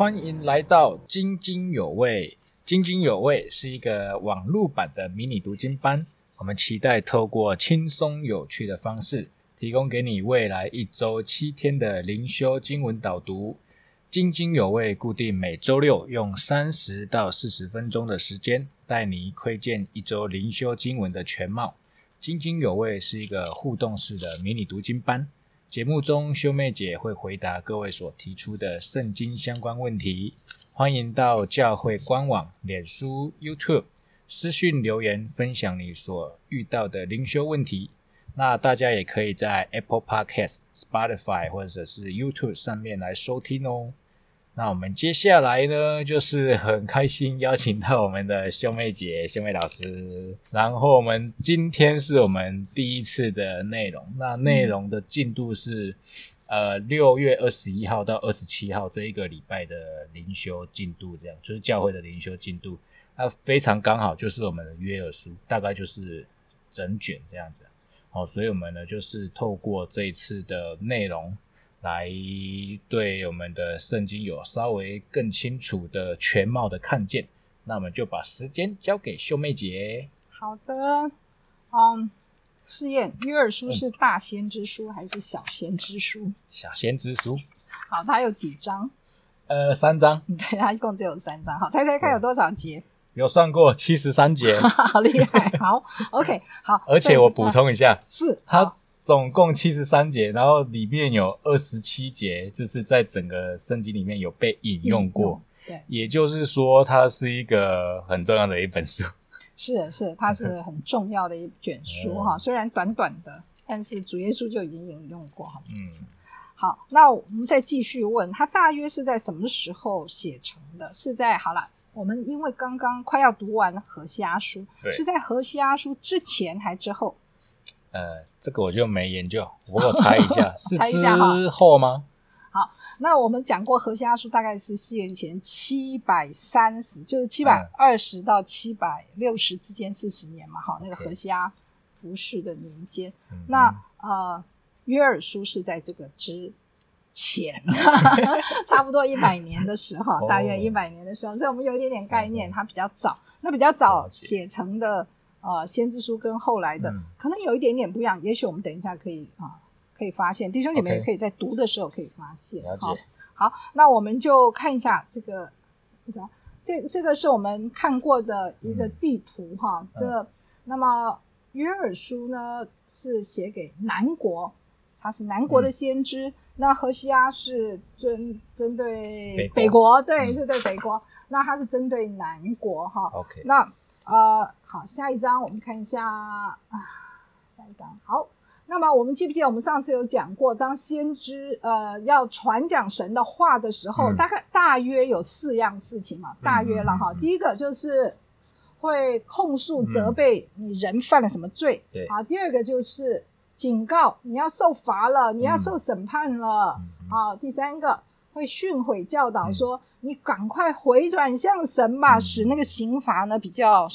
欢迎来到津津有味。津津有味是一个网络版的迷你读经班，我们期待透过轻松有趣的方式，提供给你未来一周七天的灵修经文导读。津津有味固定每周六用三十到四十分钟的时间，带你窥见一周灵修经文的全貌。津津有味是一个互动式的迷你读经班。节目中，修妹姐会回答各位所提出的圣经相关问题。欢迎到教会官网、脸书、YouTube 私讯留言，分享你所遇到的灵修问题。那大家也可以在 Apple Podcast、Spotify 或者是 YouTube 上面来收听哦。那我们接下来呢，就是很开心邀请到我们的秀妹姐、秀妹老师。然后我们今天是我们第一次的内容，那内容的进度是呃六月二十一号到二十七号这一个礼拜的灵修进度，这样就是教会的灵修进度。那非常刚好就是我们的约尔书，大概就是整卷这样子。好，所以我们呢就是透过这一次的内容。来对我们的圣经有稍微更清楚的全貌的看见，那我们就把时间交给秀妹姐。好的，嗯，试验约尔书是大先知书还是小先知书？小先知书。好，它有几章？呃，三章。对，它一共只有三章。好，猜猜看有多少节？有算过七十三节。好厉害。好，OK，好。而且我补充一下，是它。总共七十三节，然后里面有二十七节，就是在整个圣经里面有被引用过。对，也就是说，它是一个很重要的一本书。是是，它是很重要的一卷书 哈。虽然短短的，但是主耶稣就已经引用过好几次。好，那我们再继续问，它大约是在什么时候写成的？是在好了，我们因为刚刚快要读完何西阿书，是在何西阿书之前还之后？呃，这个我就没研究，我猜一下，是之后吗？好，那我们讲过河西阿书大概是西元前七百三十，就是七百二十到七百六十之间四十年嘛。好，那个河西阿服侍的年间，那呃约尔书是在这个之前，差不多一百年的时候，大约一百年的时候，所以我们有一点点概念，它比较早，那比较早写成的。呃，先知书跟后来的可能有一点点不一样，也许我们等一下可以啊，可以发现弟兄姐妹也可以在读的时候可以发现。好，好，那我们就看一下这个这这个是我们看过的一个地图哈。这那么约尔书呢是写给南国，他是南国的先知。那荷西阿是针针对北国，对，是对北国。那他是针对南国哈。OK，那呃。好，下一张我们看一下啊，下一张好。那么我们记不记得我们上次有讲过，当先知呃要传讲神的话的时候，大概大约有四样事情嘛，大约了哈。第一个就是会控诉责备你人犯了什么罪，对。好，第二个就是警告你要受罚了，你要受审判了。好，第三个会训诲教导说。你赶快回转向神吧，使那个刑罚呢比较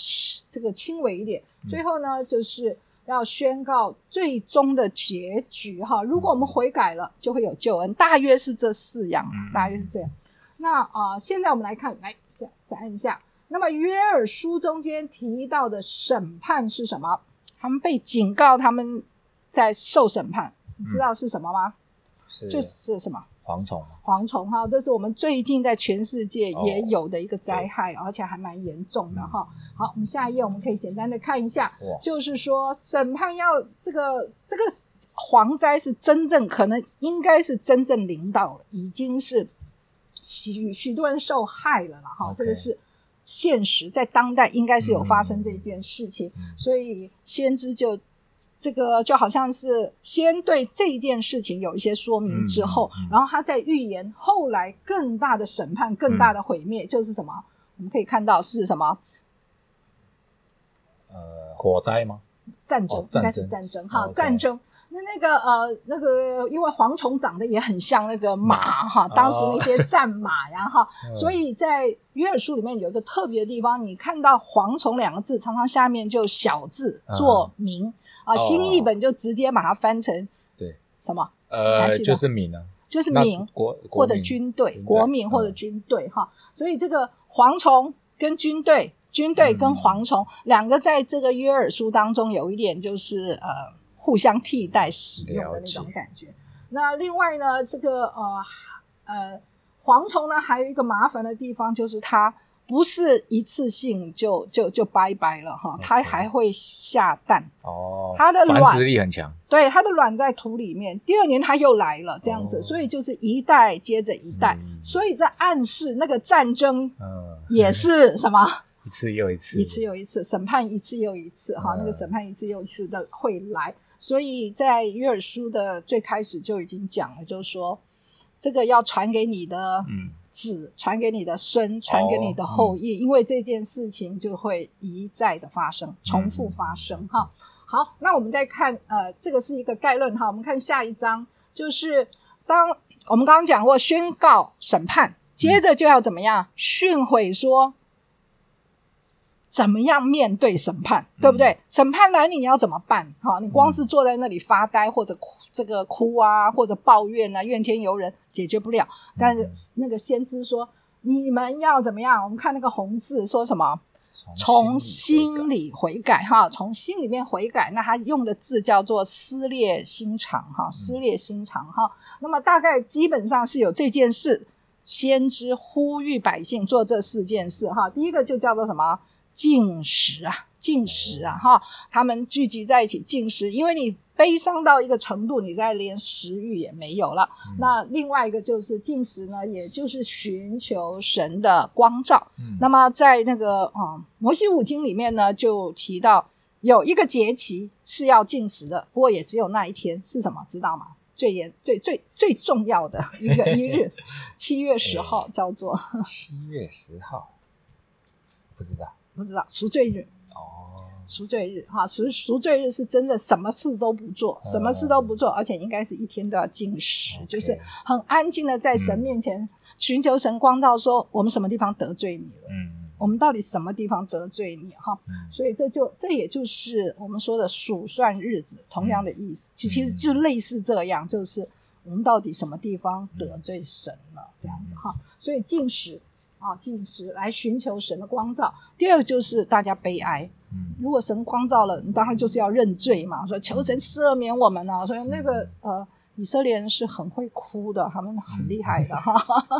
这个轻微一点。最后呢，就是要宣告最终的结局哈。如果我们悔改了，就会有救恩。大约是这四样，大约是这样。那啊，现在我们来看，来再再按一下。那么约尔书中间提到的审判是什么？他们被警告，他们在受审判。你知道是什么吗？就是什么？蝗虫，蝗虫哈，这是我们最近在全世界也有的一个灾害，而且还蛮严重的哈。好，我们下一页我们可以简单的看一下，就是说审判要这个这个蝗灾是真正可能应该是真正领导了，已经是许许多人受害了了哈。这个是现实，在当代应该是有发生这件事情，所以先知就。这个就好像是先对这件事情有一些说明之后，然后他再预言后来更大的审判、更大的毁灭，就是什么？我们可以看到是什么？呃，火灾吗？战争应该是战争哈，战争。那那个呃，那个因为蝗虫长得也很像那个马哈，当时那些战马呀哈，所以在约尔书里面有一个特别的地方，你看到蝗虫两个字，常常下面就小字做名。啊，新译本就直接把它翻成对什么？呃，就是名啊，就是民国或者军队，国民或者军队哈。所以这个蝗虫跟军队，军队跟蝗虫两个在这个约珥书当中有一点就是呃互相替代使用的那种感觉。那另外呢，这个呃呃蝗虫呢还有一个麻烦的地方就是它。不是一次性就就就拜拜了哈，它还会下蛋。哦，它的繁殖力很强，对，它的卵在土里面，第二年它又来了这样子，所以就是一代接着一代，所以在暗示那个战争，嗯，也是 什么？一次又一次，一次又一次审判一次又一次哈，那个审判一次又一次的会来，所以在约尔书的最开始就已经讲了，就是说这个要传给你的，嗯。子传给你的孙，传给你的后裔，因为这件事情就会一再的发生，重复发生。哈，好，那我们再看，呃，这个是一个概论哈。我们看下一章，就是当我们刚刚讲过宣告审判，接着就要怎么样训诲说。怎么样面对审判，对不对？审判来你你要怎么办？哈，你光是坐在那里发呆，或者哭这个哭啊，或者抱怨啊，怨天尤人，解决不了。但是那个先知说，你们要怎么样？我们看那个红字说什么？从心里悔改，哈，从心里面悔改。那他用的字叫做撕裂心肠，哈，撕裂心肠，哈。那么大概基本上是有这件事，先知呼吁百姓做这四件事，哈。第一个就叫做什么？进食啊，进食啊，哈！他们聚集在一起进食，因为你悲伤到一个程度，你再连食欲也没有了。那另外一个就是进食呢，也就是寻求神的光照。那么在那个啊摩西五经里面呢，就提到有一个节期是要进食的，不过也只有那一天是什么？知道吗？最严、最最最重要的一个 一日，七月十号，叫做 七月十号，不知道。不知道赎罪日哦，赎罪日哈，赎赎罪日是真的什么事都不做，什么事都不做，而且应该是一天都要进食，就是很安静的在神面前寻求神光照，说我们什么地方得罪你了？嗯，我们到底什么地方得罪你？哈，所以这就这也就是我们说的数算日子，同样的意思，其其实就类似这样，就是我们到底什么地方得罪神了？这样子哈，所以进食。啊，进食来寻求神的光照。第二个就是大家悲哀。嗯，如果神光照了，你当然就是要认罪嘛，说求神赦免我们啊。所以那个呃，以色列人是很会哭的，他们很厉害的哈。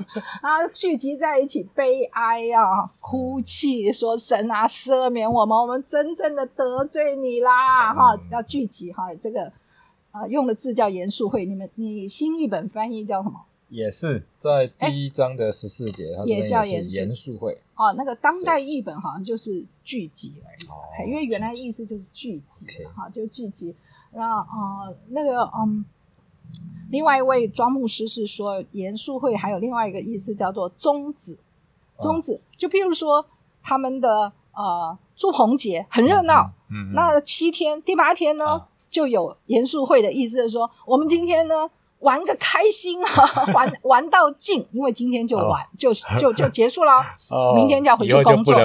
啊，聚集在一起悲哀啊，哭泣，说神啊，赦免我们，我们真正的得罪你啦哈。要聚集哈，这个啊用的字叫严肃会。你们你新译本翻译叫什么？也是在第一章的十四节，也叫严肃会哦。那个当代译本好像就是聚集而已，因为原来意思就是聚集，哈，就聚集。那啊，那个嗯，另外一位庄牧师是说，严肃会还有另外一个意思叫做宗旨，宗旨。就譬如说他们的呃祝红节很热闹，嗯，那七天第八天呢就有严肃会的意思，是说我们今天呢。玩个开心啊，玩 玩到尽，因为今天就玩就 就就结束了，明天就要回去工作，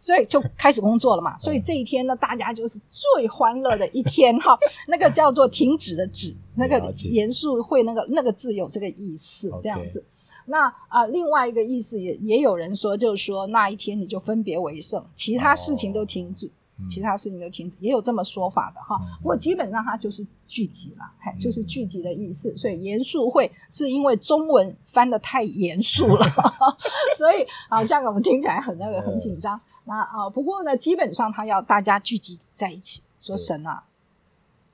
所以就开始工作了嘛。所以这一天呢，大家就是最欢乐的一天哈。那个叫做停止的止，那个严肃会那个那个字有这个意思，这样子。那啊，另外一个意思也也有人说，就是说那一天你就分别为圣，其他事情都停止。其他事情都停止，也有这么说法的哈。不过基本上它就是聚集了，就是聚集的意思。所以严肃会是因为中文翻的太严肃了，所以好像我们听起来很那个很紧张。那啊，不过呢，基本上他要大家聚集在一起，说神啊，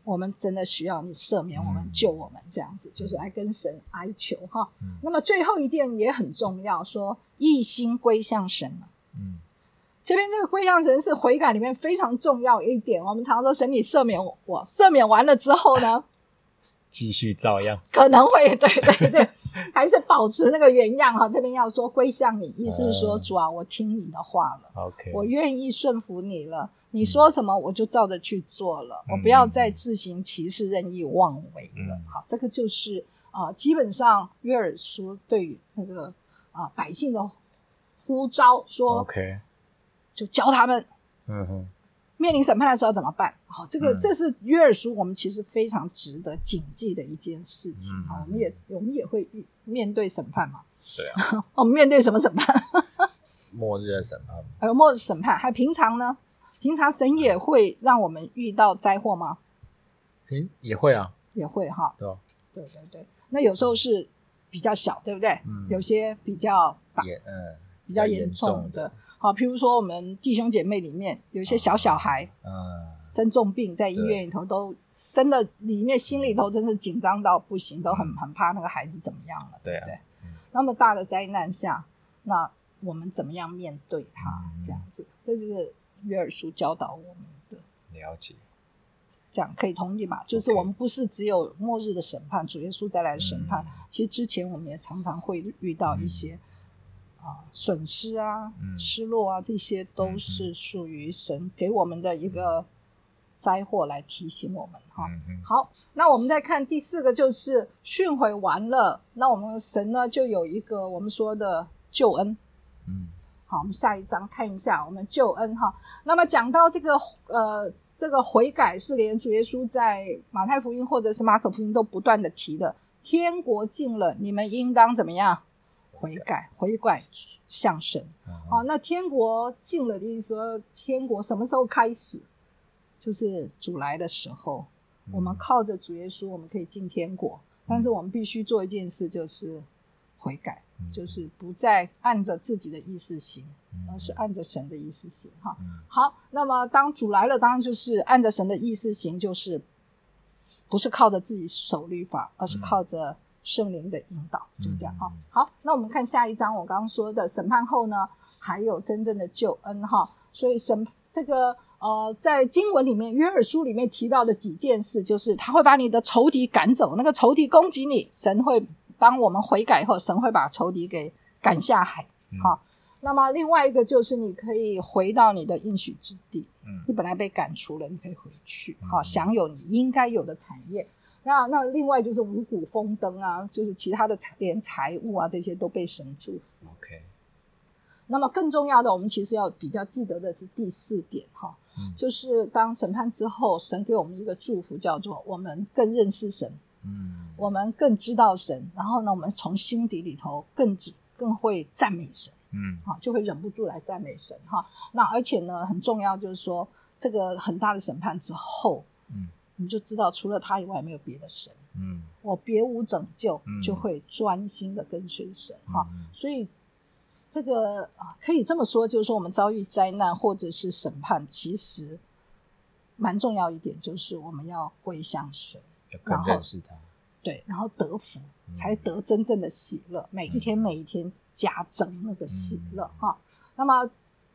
我们真的需要你赦免我们、救我们，这样子就是来跟神哀求哈。那么最后一件也很重要，说一心归向神了。嗯。这边这个归向神是悔改里面非常重要一点。我们常说神你赦免我，赦免完了之后呢，继续照样，可能会对对对，还是保持那个原样哈。这边要说归向你，意思是说主啊，我听你的话了，OK，我愿意顺服你了。你说什么我就照着去做了，我不要再自行其事、任意妄为了。好，这个就是啊，基本上约尔书对于那个啊百姓的呼召说。OK。就教他们，嗯哼，面临审判的时候怎么办？好，这个这是约尔书，我们其实非常值得谨记的一件事情。啊，我们也我们也会面对审判嘛。对啊。我们面对什么审判？末日的审判。还有末日审判，还平常呢？平常神也会让我们遇到灾祸吗？平也会啊。也会哈。对。对对对。那有时候是比较小，对不对？嗯。有些比较大。嗯。比较严重的，好，譬如说我们弟兄姐妹里面有一些小小孩，嗯，生重病在医院里头，都真的里面心里头真是紧张到不行，都很很怕那个孩子怎么样了，对不对？那么大的灾难下，那我们怎么样面对他？这样子，这就是约尔书教导我们的。了解，这样可以同意嘛？就是我们不是只有末日的审判，主耶稣再来的审判，其实之前我们也常常会遇到一些。啊，损失啊，失落啊，这些都是属于神给我们的一个灾祸，来提醒我们哈。好，那我们再看第四个，就是训诲完了，那我们神呢就有一个我们说的救恩。嗯，好，我们下一章看一下我们救恩哈。那么讲到这个呃，这个悔改是连主耶稣在马太福音或者是马可福音都不断的提的，天国近了，你们应当怎么样？悔改，悔改向神。好，那天国近了的意思说，天国什么时候开始？就是主来的时候。我们靠着主耶稣，我们可以进天国。但是我们必须做一件事，就是悔改，就是不再按着自己的意思行，而是按着神的意思行。哈，好。那么当主来了，当然就是按着神的意思行，就是不是靠着自己守律法，而是靠着。圣灵的引导，就这样哈。好，那我们看下一章，我刚刚说的审判后呢，还有真正的救恩哈。所以审这个呃，在经文里面，约尔书里面提到的几件事，就是他会把你的仇敌赶走，那个仇敌攻击你，神会当我们悔改后，神会把仇敌给赶下海。好，那么另外一个就是你可以回到你的应许之地，嗯，你本来被赶出了，你可以回去，好，享有你应该有的产业。那那另外就是五谷丰登啊，就是其他的财连财物啊这些都被神祝福。OK。那么更重要的，我们其实要比较记得的是第四点哈，就是当审判之后，神给我们一个祝福，叫做我们更认识神，嗯，我们更知道神，然后呢，我们从心底里头更更会赞美神，嗯，啊，就会忍不住来赞美神哈。那而且呢，很重要就是说，这个很大的审判之后，嗯。你就知道，除了他以外，没有别的神。嗯，我别无拯救，就会专心的跟随神哈。所以这个啊，可以这么说，就是说，我们遭遇灾难或者是审判，其实蛮重要一点，就是我们要归向神，然后认识他，对，然后得福，才得真正的喜乐。每一天，每一天加增那个喜乐哈。那么。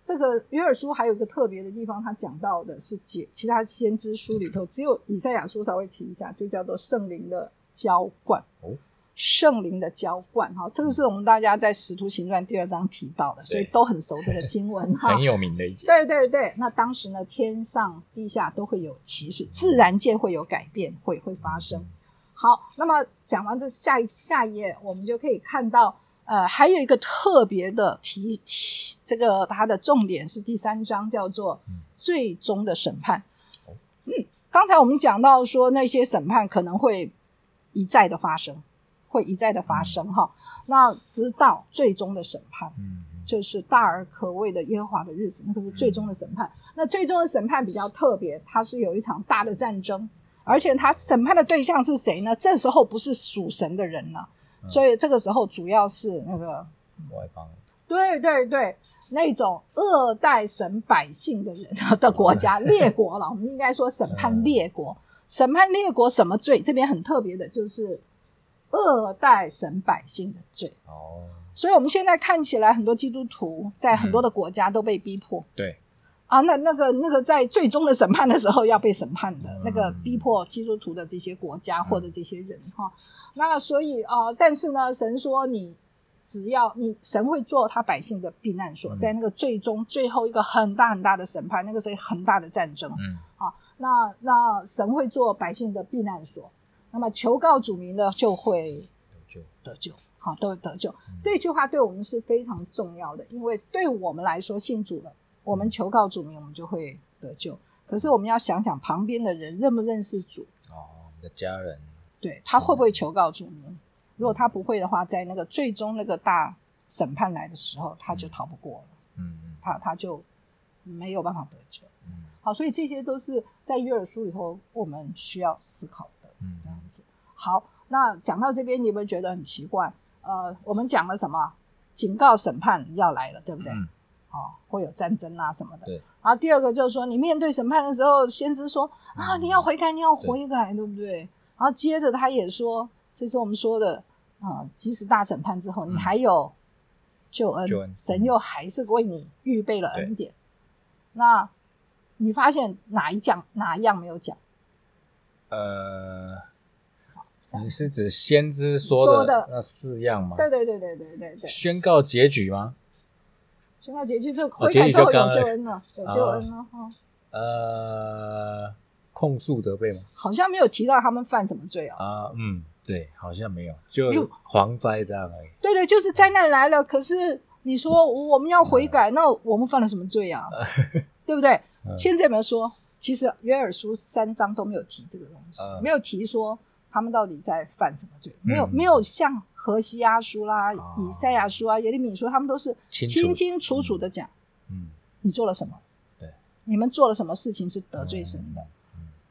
这个约尔书还有一个特别的地方，他讲到的是解其他先知书里头只有以赛亚书稍微提一下，就叫做圣灵的浇灌。哦，圣灵的浇灌，哈，这个是我们大家在使徒行传第二章提到的，所以都很熟这个经文哈。很有名的一节。对对对，那当时呢，天上地下都会有启示，自然界会有改变，会会发生。好，那么讲完这下一下一页，我们就可以看到。呃，还有一个特别的提提，这个它的重点是第三章，叫做最终的审判。嗯，刚才我们讲到说那些审判可能会一再的发生，会一再的发生哈。那直到最终的审判，嗯，就是大而可畏的耶和华的日子，那个是最终的审判。那最终的审判比较特别，它是有一场大的战争，而且它审判的对象是谁呢？这时候不是属神的人了。所以这个时候主要是那个外邦，对对对，那种恶待神百姓的人 的国家列国了。我们应该说审判列国，审判列国什么罪？这边很特别的就是恶待神百姓的罪。哦，所以我们现在看起来很多基督徒在很多的国家都被逼迫。对啊，那那个那个在最终的审判的时候要被审判的那个逼迫基督徒的这些国家或者这些人哈。那所以啊，但是呢，神说你只要你神会做他百姓的避难所，在那个最终最后一个很大很大的审判，那个是很大的战争，嗯，啊，那那神会做百姓的避难所，那么求告主名的就会得救，得救，好，都会得救。这句话对我们是非常重要的，因为对我们来说信主了，我们求告主名，我们就会得救。可是我们要想想旁边的人认不认识主。哦，你的家人，对他会不会求告主呢？如果他不会的话，在那个最终那个大审判来的时候，他就逃不过了。嗯嗯，他他就没有办法得救。嗯，好，所以这些都是在约珥书里头我们需要思考的。嗯，这样子。好，那讲到这边，你有没有觉得很奇怪？呃，我们讲了什么？警告审判要来了，对不对？嗯。哦，会有战争啊什么的。对。然后第二个就是说，你面对审判的时候，先知说啊，你要悔改，你要悔改，对不对？然后接着他也说，这是我们说的啊，即使大审判之后，你还有救恩，神又还是为你预备了恩典。那你发现哪一讲哪一样没有讲？呃，你是指先知说的那四样吗？对对对对对对对。宣告结局吗？宣告结局就悔改之后有救恩了，有救恩了哈。呃，控诉责备吗？好像没有提到他们犯什么罪啊。啊，嗯，对，好像没有，就蝗灾这样而已。对对，就是灾难来了，可是你说我们要悔改，那我们犯了什么罪啊？对不对？现在有没有说？其实约尔书三章都没有提这个东西，没有提说他们到底在犯什么罪，没有没有像何西阿书啦、以赛亚书啊、耶利米书，他们都是清清楚楚的讲，嗯，你做了什么？对，你们做了什么事情是得罪神的，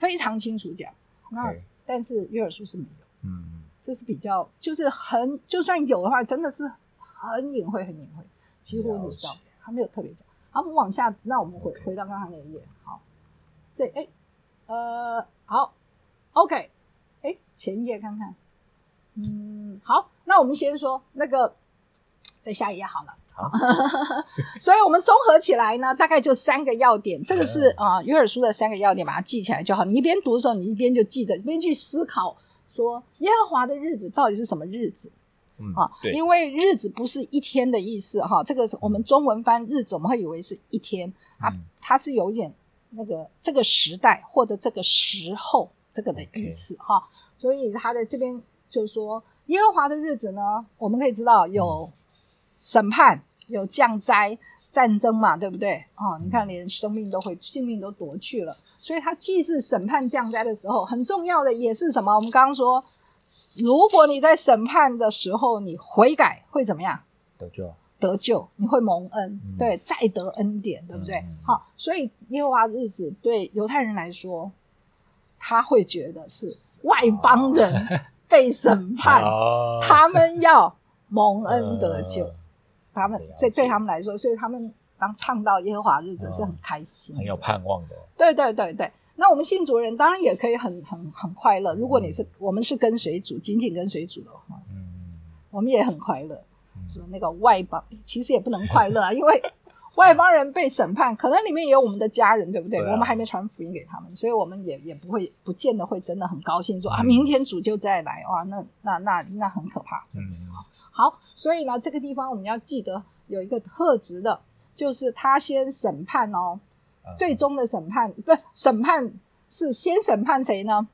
非常清楚讲。那但是约尔书是没有，嗯，这是比较就是很就算有的话，真的是很隐晦，很隐晦，几乎你知道，他没有特别讲。好，我们往下，那我们回回到刚才那一页，好。这哎，呃，好，OK，哎，前一页看看，嗯，好，那我们先说那个，在下一页好了。好，所以我们综合起来呢，大概就三个要点。这个是啊，约尔书的三个要点，把它记起来就好。你一边读的时候，你一边就记着，一边去思考，说耶和华的日子到底是什么日子？嗯，啊，因为日子不是一天的意思哈。这个是我们中文翻日子，我们会以为是一天，它它是有一点。那个这个时代或者这个时候这个的意思哈，所以他的这边就说耶和华的日子呢，我们可以知道有审判、有降灾、战争嘛，对不对？哦，你看连生命都会性命都夺去了，所以他既是审判降灾的时候，很重要的也是什么？我们刚刚说，如果你在审判的时候你悔改，会怎么样？得救。得救，你会蒙恩，对，再得恩典，对不对？好，所以耶和华日子对犹太人来说，他会觉得是外邦人 被审判，他们要蒙恩得救，他们这对他们来说，所以他们当唱到耶和华日子是很开心，很有盼望的。对对对对，那我们信主人当然也可以很很很快乐。如果你是我们是跟随主，紧紧跟随主的话，嗯，我们也很快乐。说那个外邦其实也不能快乐啊，因为 外邦人被审判，可能里面也有我们的家人，对不对？我们还没传福音给他们，所以我们也也不会不见得会真的很高兴，说啊，明天主就再来哇，那那那那很可怕。嗯，好，所以呢，这个地方我们要记得有一个特质的，就是他先审判哦，最终的审判不是审判是先审判谁呢？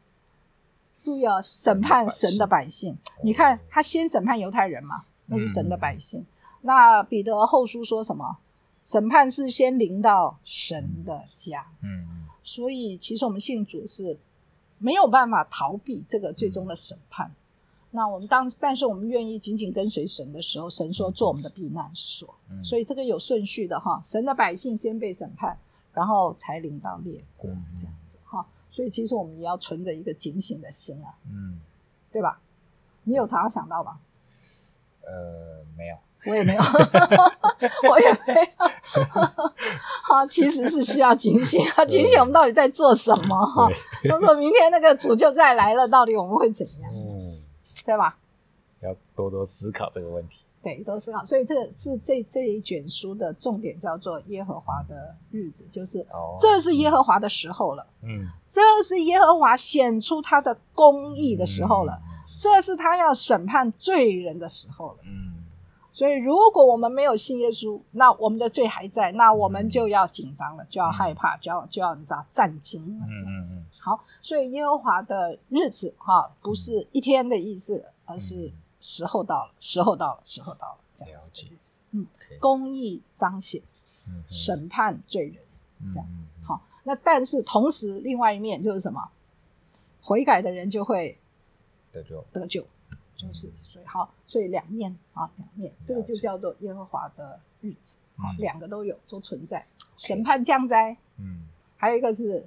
注意哦，审判神的百姓。你看他先审判犹太人嘛。那是神的百姓。那彼得后书说什么？审判是先临到神的家。嗯，所以其实我们信主是没有办法逃避这个最终的审判。那我们当但是我们愿意紧紧跟随神的时候，神说做我们的避难所。所以这个有顺序的哈，神的百姓先被审判，然后才领到列国这样子哈。所以其实我们也要存着一个警醒的心啊，嗯，对吧？你有常常想到吧？呃，没有，我也没有，我也没有。好，其实是需要警醒啊，警醒我们到底在做什么哈？如果明天那个主就再来了，到底我们会怎样？嗯，对吧？要多多思考这个问题。对，多思考。所以这是这这一卷书的重点，叫做耶和华的日子，就是这是耶和华的时候了。嗯，这是耶和华显出他的公义的时候了。这是他要审判罪人的时候了。嗯，所以如果我们没有信耶稣，那我们的罪还在，那我们就要紧张了，就要害怕，就要就要你知道战惊了这样子。好，所以耶和华的日子哈，不是一天的意思，而是时候到了，时候到了，时候到了这样子的意思。嗯，公义彰显，审判罪人，这样好。那但是同时另外一面就是什么？悔改的人就会得救，得救，就是所以好，所以两面啊，两面，这个就叫做耶和华的日子啊，两个都有都存在，审判降灾，嗯，还有一个是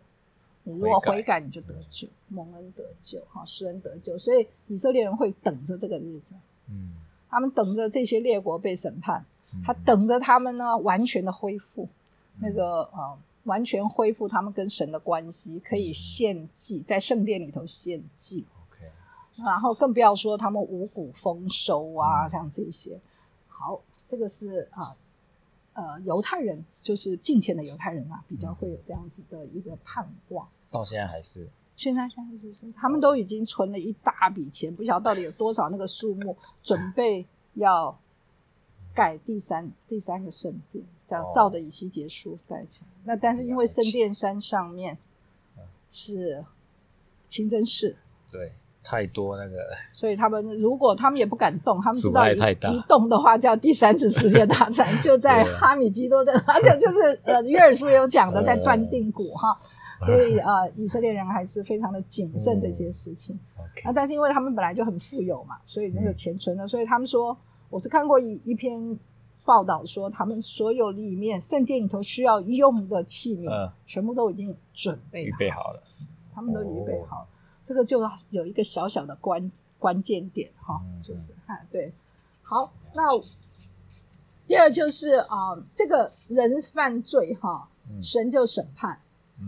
你如果悔改，你就得救，蒙恩得救，哈，施恩得救，所以以色列人会等着这个日子，嗯，他们等着这些列国被审判，他等着他们呢完全的恢复那个啊。完全恢复他们跟神的关系，可以献祭，在圣殿里头献祭。然后更不要说他们五谷丰收啊，像这些。好，这个是啊，呃，犹太人就是近前的犹太人啊，比较会有这样子的一个盼望。到现在还是？现在现在是，他们都已经存了一大笔钱，不晓得到底有多少那个数目，准备要。盖第三第三个圣殿，叫造的以西结束盖起来。那但是因为圣殿山上面是清真寺，对，太多那个，所以他们如果他们也不敢动，他们知道一动的话叫第三次世界大战，就在哈米基多的，而且就是呃约尔书有讲的，在断定谷哈，所以呃以色列人还是非常的谨慎这些事情。啊，但是因为他们本来就很富有嘛，所以那个钱存了，所以他们说。我是看过一一篇报道，说他们所有里面圣殿里头需要用的器皿，全部都已经准备好了。他们都预备好，这个就有一个小小的关关键点哈，就是看对。好，那第二就是啊，这个人犯罪哈，神就审判；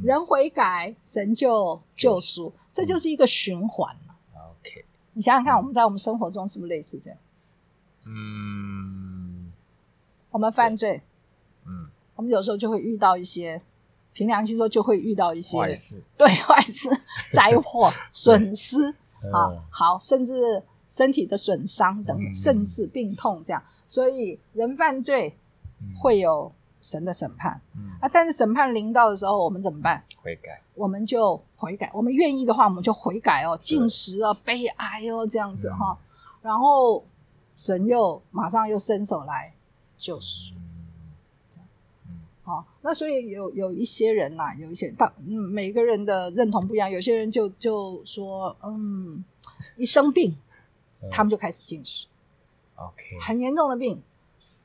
人悔改，神就救赎，这就是一个循环 OK，你想想看，我们在我们生活中是不是类似这样？嗯，我们犯罪，嗯，我们有时候就会遇到一些，凭良心说就会遇到一些坏事，对坏事、灾祸、损失啊，好，甚至身体的损伤等，甚至病痛这样。所以人犯罪会有神的审判，啊，但是审判临到的时候，我们怎么办？悔改，我们就悔改。我们愿意的话，我们就悔改哦，进食啊，悲哀哦，这样子哈，然后。神又马上又伸手来救赎，好，那所以有有一些人呐，有一些大，嗯，每个人的认同不一样，有些人就就说，嗯，一生病，他们就开始进食，OK，很严重的病，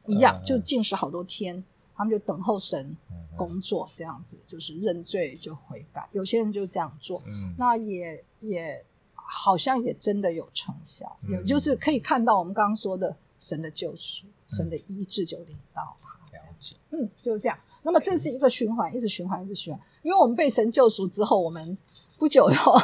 一样就进食好多天，他们就等候神工作，这样子就是认罪就悔改，有些人就这样做，嗯，那也也。好像也真的有成效，有就是可以看到我们刚刚说的神的救赎、神的医治就领到他嗯，就是这样。那么这是一个循环，一直循环，一直循环。因为我们被神救赎之后，我们不久以后，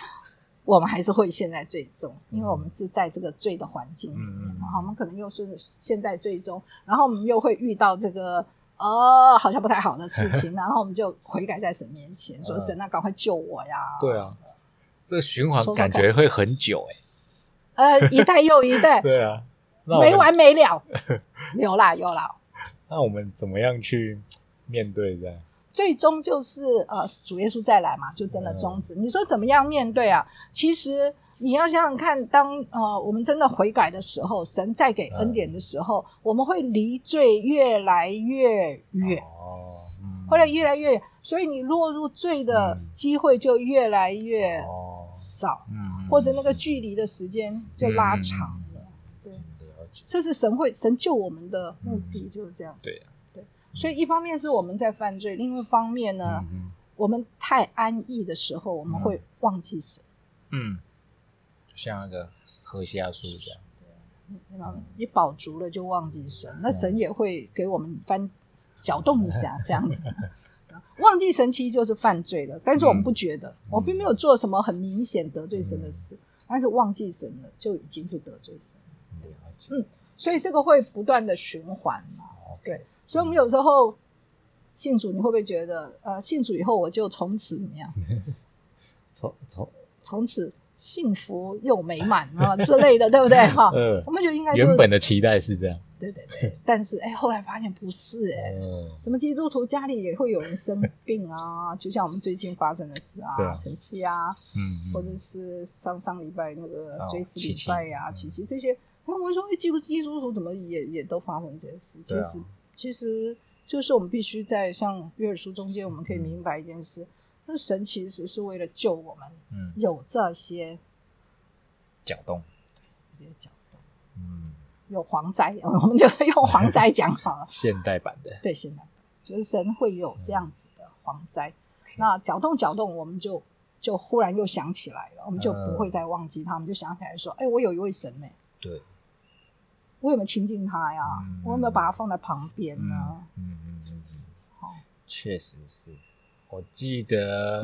我们还是会陷在最终，因为我们是在这个罪的环境里面，然后我们可能又是陷在最终，然后我们又会遇到这个呃好像不太好的事情，然后我们就悔改在神面前，说神啊，赶快救我呀！对啊。这个循环感觉会很久哎，呃，一代又一代，对啊，没完没了，有啦有啦。那我们怎么样去面对这样？最终就是呃，主耶稣再来嘛，就真的终止。你说怎么样面对啊？其实你要想想看，当呃我们真的悔改的时候，神再给恩典的时候，我们会离罪越来越远。哦后来越来越远，所以你落入罪的机会就越来越少，嗯，或者那个距离的时间就拉长这是神会神救我们的目的就是这样，对对，所以一方面是我们在犯罪，另一方面呢，我们太安逸的时候，我们会忘记神，嗯，像那个喝下树这样，你饱足了就忘记神，那神也会给我们翻。搅动一下，这样子，忘记神其实就是犯罪了。但是我们不觉得，我并没有做什么很明显得罪神的事，但是忘记神了，就已经是得罪神。嗯，所以这个会不断的循环嘛。对，所以我们有时候信主，你会不会觉得，呃，信主以后我就从此怎么样？从从。从此幸福又美满啊 之类的，对不对？哈，我们就应该原本的期待是这样。对对对，但是哎，后来发现不是哎，怎么基督徒家里也会有人生病啊？就像我们最近发生的事啊，晨曦啊，嗯，或者是上上礼拜那个追思礼拜呀，琪琪这些，那我们说哎，基督基督徒怎么也也都发生这些事？其实其实就是我们必须在像约尔书中间，我们可以明白一件事：，那神其实是为了救我们，嗯，有这些搅动，这些搅动，嗯，有蝗灾，我们就用蝗灾讲好了。现代版的，对，现代版。就是神会有这样子的蝗灾，那搅动搅动，我们就就忽然又想起来了，我们就不会再忘记他，我们就想起来说：，哎，我有一位神呢。对。我有没有亲近他呀？我有没有把他放在旁边呢？嗯嗯嗯，好，确实是。我记得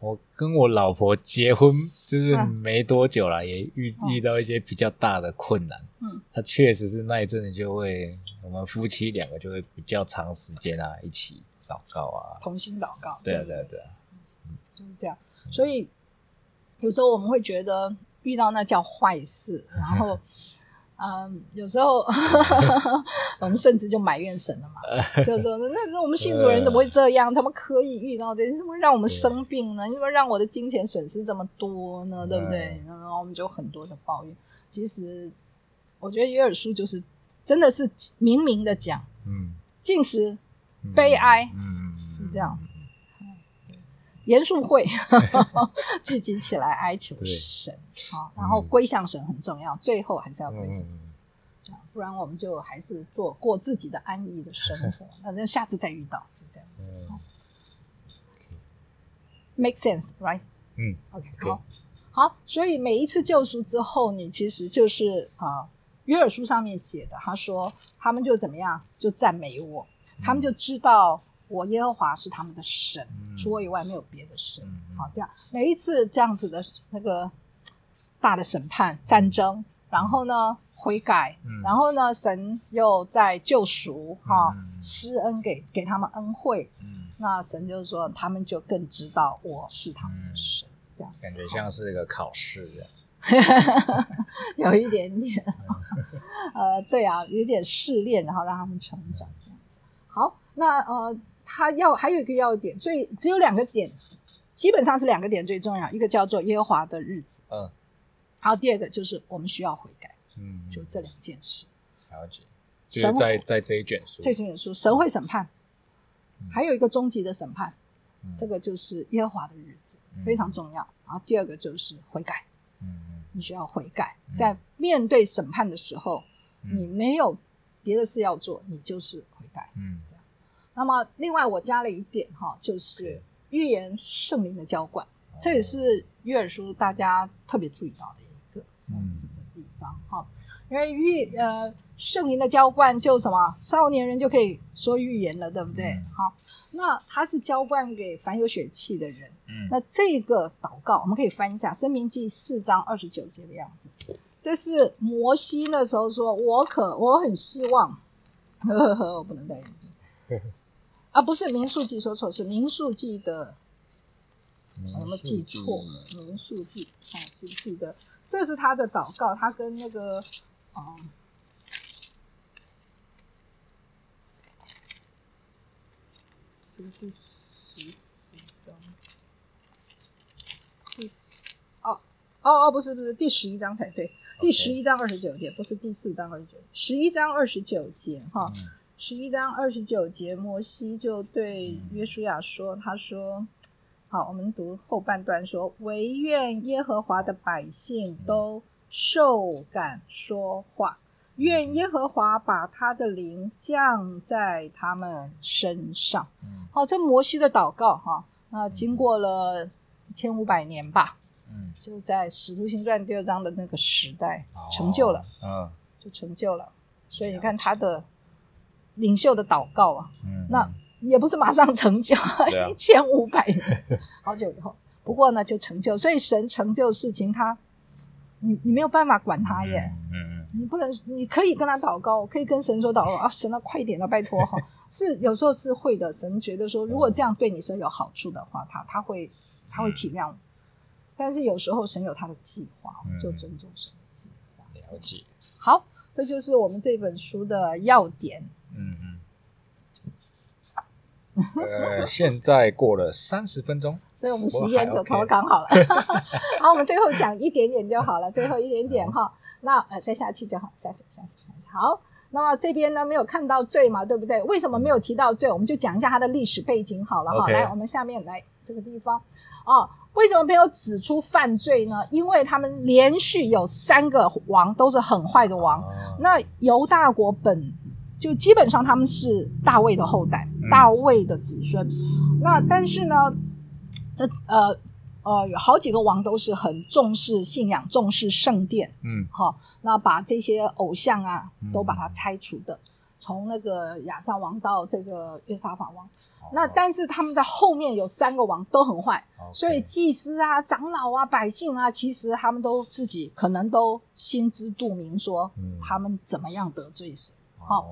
我跟我老婆结婚就是没多久了，也遇遇到一些比较大的困难。嗯，他确实是那一阵子就会，我们夫妻两个就会比较长时间啊，一起祷告啊，同心祷告。对啊对啊对啊，就是这样。所以有时候我们会觉得遇到那叫坏事，然后。嗯，有时候 我们甚至就埋怨神了嘛，就是说，那我们信主人怎么会这样？怎么可以遇到这？怎么让我们生病呢？你怎么让我的金钱损失这么多呢？对不对？然后我们就很多的抱怨。其实，我觉得约尔书就是真的是明明的讲，嗯，进食、悲哀，嗯，是这样。严肃会 聚集起来哀求神，好，然后归向神很重要，最后还是要归向，不然我们就还是做过自己的安逸的生活，反正下次再遇到就这样子，make sense，right？嗯，OK，好，好，所以每一次救赎之后，你其实就是啊，约尔书上面写的，他说他们就怎么样，就赞美我，他们就知道。我耶和华是他们的神，除我以外没有别的神。好，这样每一次这样子的那个大的审判、战争，然后呢悔改，然后呢神又在救赎，哈施恩给给他们恩惠。那神就是说，他们就更知道我是他们的神。这样感觉像是一个考试的，有一点点。呃，对啊，有点试炼，然后让他们成长这样子。好，那呃。他要还有一个要点，最只有两个点，基本上是两个点最重要。一个叫做耶和华的日子，嗯，然后第二个就是我们需要悔改，嗯，就这两件事。了解。神在在这一卷书，这卷书神会审判，还有一个终极的审判，这个就是耶和华的日子，非常重要。然后第二个就是悔改，嗯嗯，你需要悔改，在面对审判的时候，你没有别的事要做，你就是悔改，嗯。那么，另外我加了一点哈，就是预言圣灵的浇灌，这也是约尔书大家特别注意到的一个这样子的地方哈。因为预呃圣灵的浇灌就什么少年人就可以说预言了，对不对？好，那他是浇灌给凡有血气的人。嗯，那这个祷告我们可以翻一下《生命记》四章二十九节的样子。这是摩西那时候说：“我可我很希望，呵呵呵，我不能戴眼镜。”啊，不是民数记说错，是民数记的，有没有记错？民数记啊，记记得，这是他的祷告，他跟那个啊，是第十十章，第十哦哦哦，不是不是第十一章才对，第十一章二十九节，不是第四章二十九，十一章二十九节哈。十一章二十九节，摩西就对约书亚说：“他说，好，我们读后半段说，唯愿耶和华的百姓都受感说话，愿耶和华把他的灵降在他们身上。”好，这摩西的祷告哈，那经过了一千五百年吧，嗯，就在使徒行传第二章的那个时代成就了，嗯，就成就了。所以你看他的。领袖的祷告啊，那也不是马上成就，一千五百年，好久以后。不过呢，就成就。所以神成就事情，他你你没有办法管他耶。嗯嗯。你不能，你可以跟他祷告，可以跟神说祷告 啊，神啊，快一点了，拜托哈。是有时候是会的，神觉得说，如果这样对你是有好处的话，他他会他会体谅。但是有时候神有他的计划，就尊重神的计划。了解。好，这就是我们这本书的要点。嗯嗯，呃，现在过了三十分钟，所以我们时间就超刚好了。好，我们最后讲一点点就好了，最后一点点哈。那呃，再下去就好，下去下去下去。好，那么这边呢没有看到罪嘛，对不对？为什么没有提到罪？我们就讲一下它的历史背景好了哈。来，我们下面来这个地方哦，为什么没有指出犯罪呢？因为他们连续有三个王都是很坏的王。那犹大国本就基本上他们是大卫的后代，大卫的子孙。那但是呢，这呃。呃，有好几个王都是很重视信仰、重视圣殿，嗯，哈，那把这些偶像啊都把它拆除的，从那个亚萨王到这个约沙法王，那但是他们在后面有三个王都很坏，所以祭司啊、长老啊、百姓啊，其实他们都自己可能都心知肚明，说他们怎么样得罪神，好，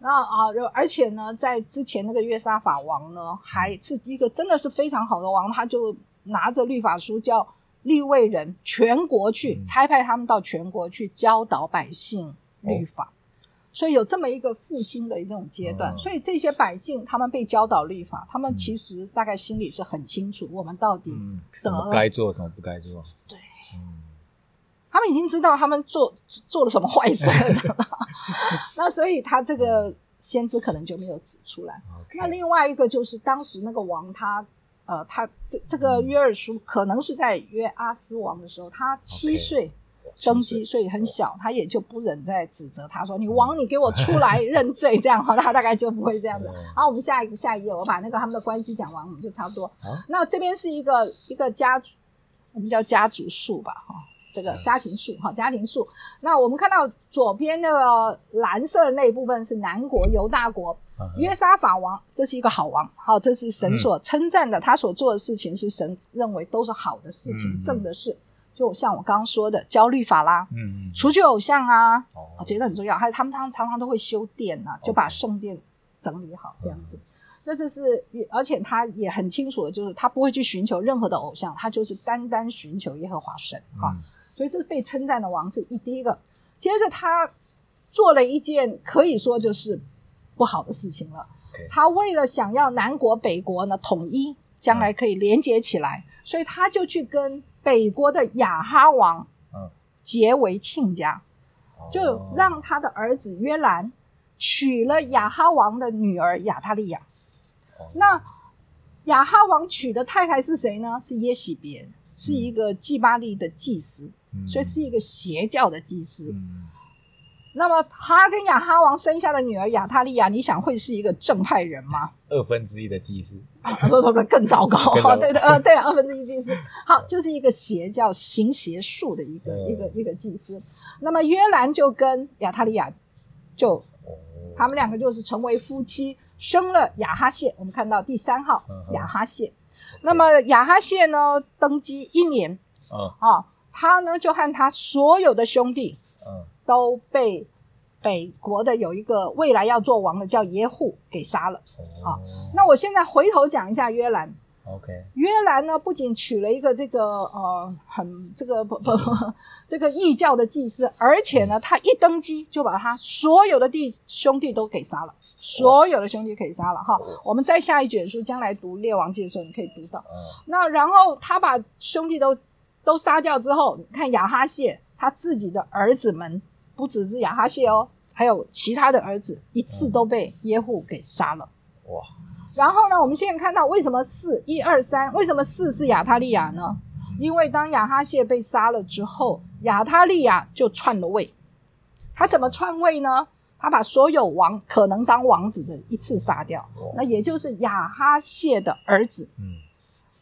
那啊，而且呢，在之前那个约沙法王呢，还是一个真的是非常好的王，他就。拿着律法书叫立位人全国去差派他们到全国去教导百姓律法，所以有这么一个复兴的一种阶段。所以这些百姓他们被教导律法，他们其实大概心里是很清楚，我们到底什么该做，什么不该做。对，他们已经知道他们做做了什么坏事了。那所以他这个先知可能就没有指出来。那另外一个就是当时那个王他。呃，他这这个约尔书可能是在约阿斯王的时候，他七岁登基，所以很小，他也就不忍再指责他说：“你王，你给我出来认罪。”这样哈，他大概就不会这样子。好，我们下一个下一页，我把那个他们的关系讲完，我们就差不多。那这边是一个一个家族，我们叫家族树吧，哈。这个家庭树哈，家庭树。那我们看到左边那个蓝色的那一部分是南国犹大国约沙法王，这是一个好王，好，这是神所称赞的，他所做的事情是神认为都是好的事情，正的事。就像我刚刚说的，教律法啦，嗯，除去偶像啊，我觉得很重要。还有他们常常常都会修殿啊，就把圣殿整理好这样子。那这是，而且他也很清楚的，就是他不会去寻求任何的偶像，他就是单单寻求耶和华神哈。所以这是被称赞的王是一第一个，接着他做了一件可以说就是不好的事情了。他为了想要南国北国呢统一，将来可以连接起来，所以他就去跟北国的亚哈王结为亲家，就让他的儿子约兰娶了亚哈王的女儿亚他利亚。那亚哈王娶的太太是谁呢？是耶喜别，是一个祭巴利的祭司。所以是一个邪教的祭司。那么他跟亚哈王生下的女儿亚塔利亚，你想会是一个正派人吗？二分之一的祭司？不不不，更糟糕。对对呃对啊，二分之一祭司。好，就是一个邪教行邪术的一个一个一个祭司。那么约兰就跟亚塔利亚就他们两个就是成为夫妻，生了亚哈谢。我们看到第三号亚哈谢。那么亚哈谢呢，登基一年。嗯啊。他呢，就和他所有的兄弟，嗯，都被北国的有一个未来要做王的叫耶户给杀了。好，那我现在回头讲一下约兰。OK，约兰呢，不仅娶了一个这个呃很这个不不 这个异教的祭司，而且呢，他一登基就把他所有的弟兄弟都给杀了，所有的兄弟可以杀了哈。我们再下一卷书，将来读列王记的时候，你可以读到。嗯，那然后他把兄弟都。都杀掉之后，你看亚哈谢他自己的儿子们，不只是亚哈谢哦，还有其他的儿子，一次都被耶户给杀了。哇！然后呢，我们现在看到为什么四一二三，为什么四是亚他利亚呢？因为当亚哈谢被杀了之后，亚他利亚就篡了位。他怎么篡位呢？他把所有王可能当王子的一次杀掉，那也就是亚哈谢的儿子。嗯。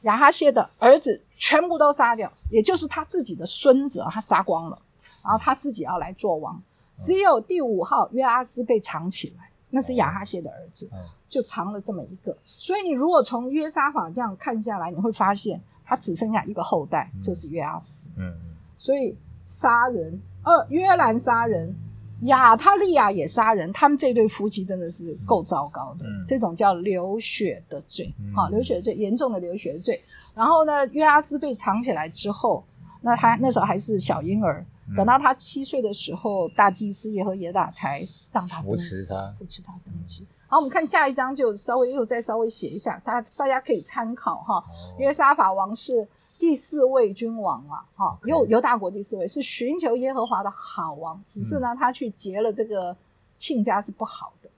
亚哈谢的儿子全部都杀掉，也就是他自己的孙子，他杀光了，然后他自己要来做王，只有第五号约阿斯被藏起来，那是亚哈谢的儿子，就藏了这么一个。所以你如果从约沙法这样看下来，你会发现他只剩下一个后代，就是约阿斯。嗯嗯。所以杀人，二，约兰杀人。亚他利亚也杀人，他们这对夫妻真的是够糟糕的，这种叫流血的罪，好，流血罪，严重的流血罪。然后呢，约阿斯被藏起来之后，那他那时候还是小婴儿，等到他七岁的时候，大祭司耶和耶大才让他扶持他，扶持他登基。好，我们看下一章，就稍微又再稍微写一下，大大家可以参考哈。约沙法王是第四位君王啊，哈，犹犹大国第四位是寻求耶和华的好王，只是呢他去结了这个亲家是不好的哈。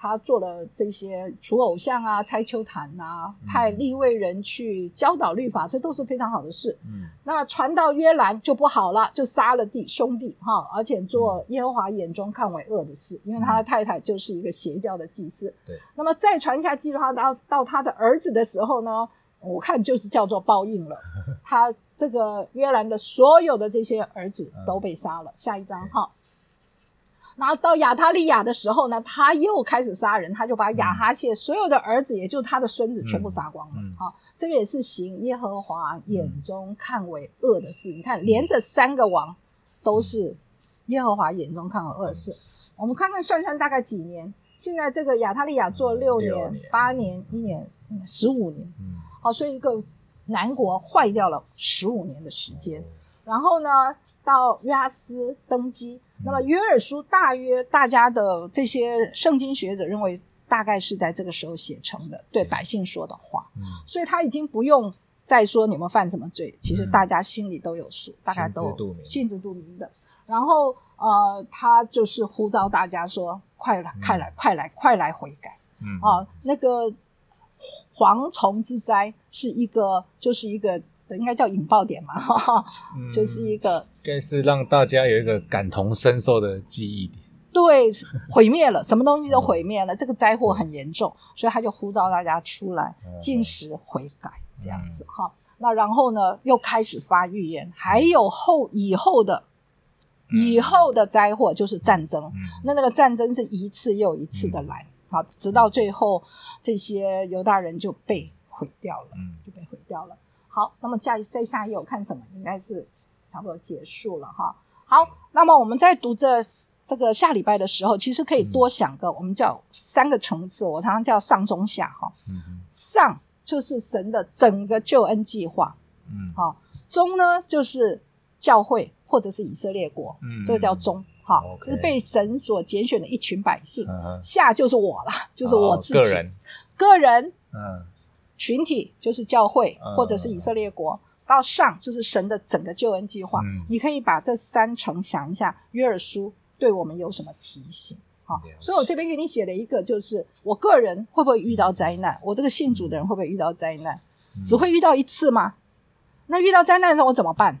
他做了这些除偶像啊、拆秋坛啊、派立位人去教导律法，这都是非常好的事。嗯，那传到约兰就不好了，就杀了弟兄弟哈，而且做耶和华眼中看为恶的事，因为他的太太就是一个邪教的祭司。对，那么再传下去，他到到他的儿子的时候呢，我看就是叫做报应了。他这个约兰的所有的这些儿子都被杀了。下一章哈。然后到亚他利亚的时候呢，他又开始杀人，他就把亚哈谢所有的儿子，也就他的孙子，全部杀光了。好，这个也是行耶和华眼中看为恶的事。你看，连着三个王都是耶和华眼中看为恶的事。我们看看算算大概几年？现在这个亚他利亚做六年、八年、一年、十五年。好，所以一个南国坏掉了十五年的时间。然后呢，到约阿斯登基。那么约尔书大约大家的这些圣经学者认为，大概是在这个时候写成的，对百姓说的话。嗯，所以他已经不用再说你们犯什么罪，其实大家心里都有数，大家都心知肚明的。然后呃，他就是呼召大家说：“快来，快来，快来，快来悔改。”嗯啊，那个蝗虫之灾是一个，就是一个。应该叫引爆点嘛，就是一个，应该是让大家有一个感同身受的记忆点。对，毁灭了，什么东西都毁灭了，这个灾祸很严重，所以他就呼召大家出来进食悔改，这样子哈。那然后呢，又开始发预言，还有后以后的以后的灾祸就是战争。那那个战争是一次又一次的来，好，直到最后这些犹大人就被毁掉了，就被毁掉了。好，那么下再下一页我看什么？应该是差不多结束了哈。好，那么我们在读这这个下礼拜的时候，其实可以多想个，我们叫三个层次。我常常叫上中下哈。嗯上就是神的整个救恩计划。嗯。好，中呢就是教会或者是以色列国。嗯。这个叫中。好，就是被神所拣选的一群百姓。嗯。下就是我了，就是我自己。个人。个人。嗯。群体就是教会或者是以色列国，到上就是神的整个救恩计划。你可以把这三层想一下，约尔书对我们有什么提醒？好，所以我这边给你写了一个，就是我个人会不会遇到灾难？我这个信主的人会不会遇到灾难？只会遇到一次吗？那遇到灾难的时候我怎么办？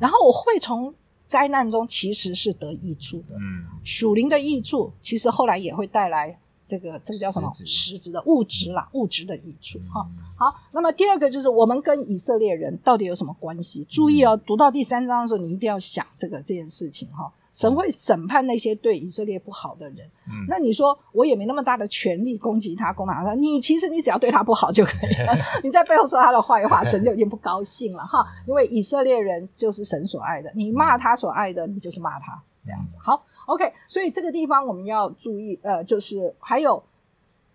然后我会从灾难中其实是得益处的。嗯，属灵的益处其实后来也会带来。这个这个叫什么实质的物质啦，物质的益处哈。好，那么第二个就是我们跟以色列人到底有什么关系？注意哦，读到第三章的时候，你一定要想这个这件事情哈。神会审判那些对以色列不好的人。嗯，那你说我也没那么大的权利攻击他、攻打他。你其实你只要对他不好就可以了。你在背后说他的坏话，神就已经不高兴了哈。因为以色列人就是神所爱的，你骂他所爱的，你就是骂他这样子。好。OK，所以这个地方我们要注意，呃，就是还有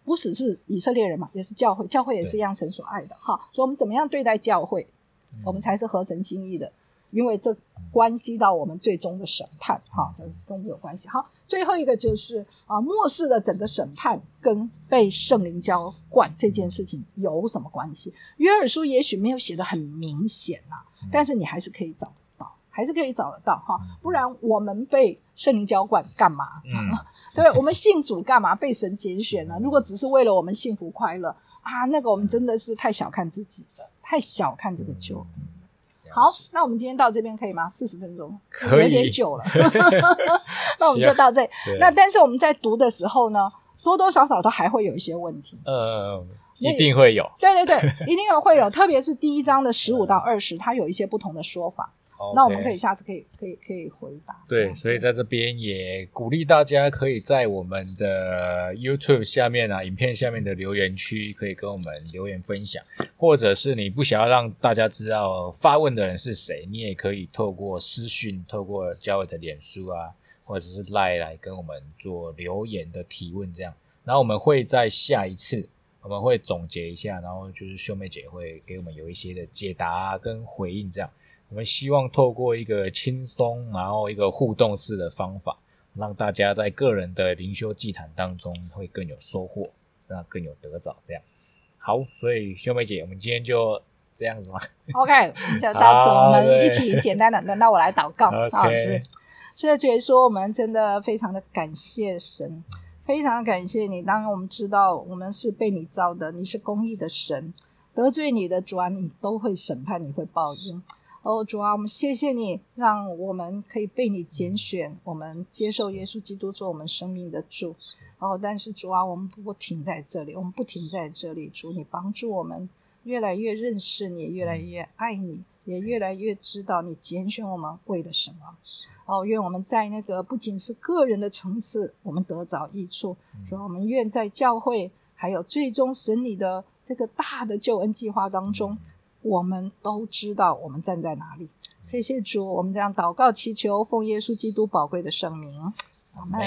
不只是以色列人嘛，也是教会，教会也是一样神所爱的哈。所以我们怎么样对待教会，我们才是合神心意的，因为这关系到我们最终的审判哈，这跟我们有关系。好，最后一个就是啊，末世的整个审判跟被圣灵浇灌这件事情有什么关系？约尔书也许没有写的很明显呐，但是你还是可以找。还是可以找得到哈，不然我们被圣灵浇灌干嘛？对，我们信主干嘛？被神拣选了。如果只是为了我们幸福快乐啊，那个我们真的是太小看自己了，太小看这个救。好，那我们今天到这边可以吗？四十分钟有点久了 那我们就到这。那但是我们在读的时候呢，多多少少都还会有一些问题。呃，一定会有。对对对，一定有会有，特别是第一章的十五到二十，它有一些不同的说法。那我们可以下次可以可以可以回答。对，所以在这边也鼓励大家可以在我们的 YouTube 下面啊，影片下面的留言区可以跟我们留言分享，或者是你不想要让大家知道发问的人是谁，你也可以透过私讯、透过教委的脸书啊，或者是赖来跟我们做留言的提问，这样。然后我们会在下一次我们会总结一下，然后就是秀妹姐会给我们有一些的解答跟回应，这样。我们希望透过一个轻松，然后一个互动式的方法，让大家在个人的灵修祭坛当中会更有收获，那更有得着。这样好，所以秀梅姐，我们今天就这样子吗？OK，就到此，我们一起简单的，轮到我来祷告，老师。是的，觉得说我们真的非常的感谢神，非常感谢你。当然，我们知道我们是被你造的，你是公义的神，得罪你的主啊，你都会审判，你会报应。哦，主啊，我们谢谢你，让我们可以被你拣选，我们接受耶稣基督做我们生命的主。哦，但是主啊，我们不停在这里，我们不停在这里。主，你帮助我们越来越认识你，越来越爱你，也越来越知道你拣选我们为了什么。哦，愿我们在那个不仅是个人的层次，我们得着益处。主，我们愿在教会，还有最终神你的这个大的救恩计划当中。我们都知道我们站在哪里。谢谢主，我们这样祷告祈求，奉耶稣基督宝贵的圣名。阿门。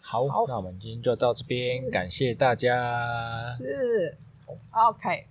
好，那我们今天就到这边，感谢大家。是，OK。